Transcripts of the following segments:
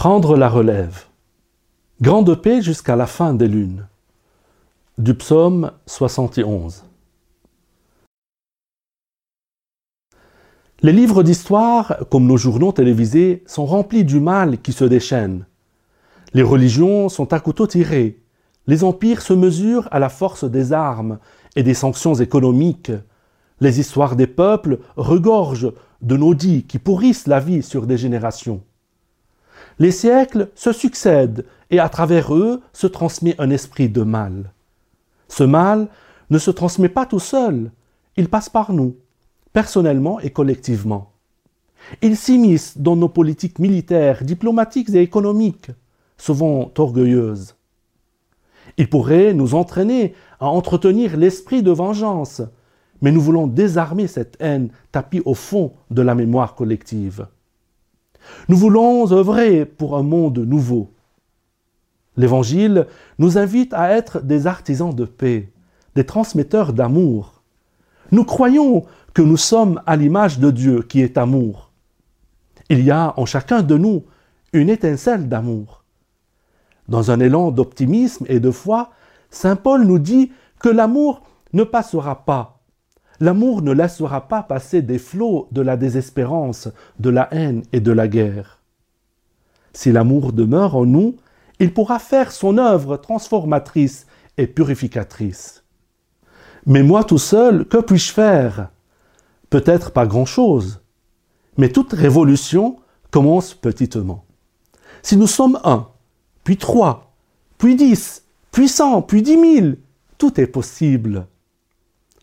Prendre la relève. Grande paix jusqu'à la fin des lunes. Du psaume 71. Les livres d'histoire, comme nos journaux télévisés, sont remplis du mal qui se déchaîne. Les religions sont à couteau tiré. Les empires se mesurent à la force des armes et des sanctions économiques. Les histoires des peuples regorgent de naudits qui pourrissent la vie sur des générations. Les siècles se succèdent et à travers eux se transmet un esprit de mal. Ce mal ne se transmet pas tout seul, il passe par nous, personnellement et collectivement. Il s'immisce dans nos politiques militaires, diplomatiques et économiques, souvent orgueilleuses. Il pourrait nous entraîner à entretenir l'esprit de vengeance, mais nous voulons désarmer cette haine tapie au fond de la mémoire collective. Nous voulons œuvrer pour un monde nouveau. L'Évangile nous invite à être des artisans de paix, des transmetteurs d'amour. Nous croyons que nous sommes à l'image de Dieu qui est amour. Il y a en chacun de nous une étincelle d'amour. Dans un élan d'optimisme et de foi, Saint Paul nous dit que l'amour ne passera pas, L'amour ne laissera pas passer des flots de la désespérance, de la haine et de la guerre. Si l'amour demeure en nous, il pourra faire son œuvre transformatrice et purificatrice. Mais moi tout seul, que puis-je faire? Peut-être pas grand-chose, mais toute révolution commence petitement. Si nous sommes un, puis trois, puis dix, puis cent, puis dix mille, tout est possible.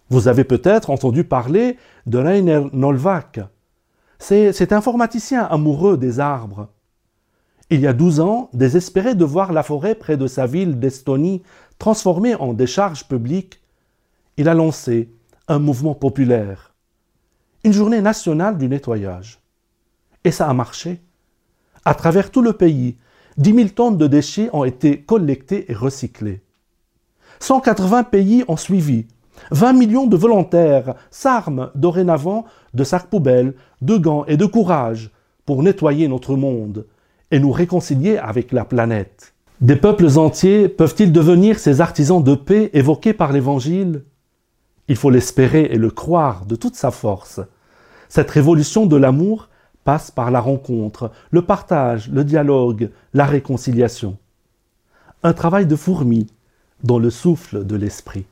Vous avez peut-être entendu parler de Rainer Nolvak. C'est cet informaticien amoureux des arbres. Il y a 12 ans, désespéré de voir la forêt près de sa ville d'Estonie transformée en décharge publique, il a lancé un mouvement populaire, une journée nationale du nettoyage. Et ça a marché. À travers tout le pays, 10 000 tonnes de déchets ont été collectés et recyclés. 180 pays ont suivi, 20 millions de volontaires s'arment dorénavant de sacs poubelles, de gants et de courage pour nettoyer notre monde et nous réconcilier avec la planète. Des peuples entiers peuvent-ils devenir ces artisans de paix évoqués par l'Évangile? Il faut l'espérer et le croire de toute sa force. Cette révolution de l'amour passe par la rencontre, le partage, le dialogue, la réconciliation. Un travail de fourmi dans le souffle de l'esprit.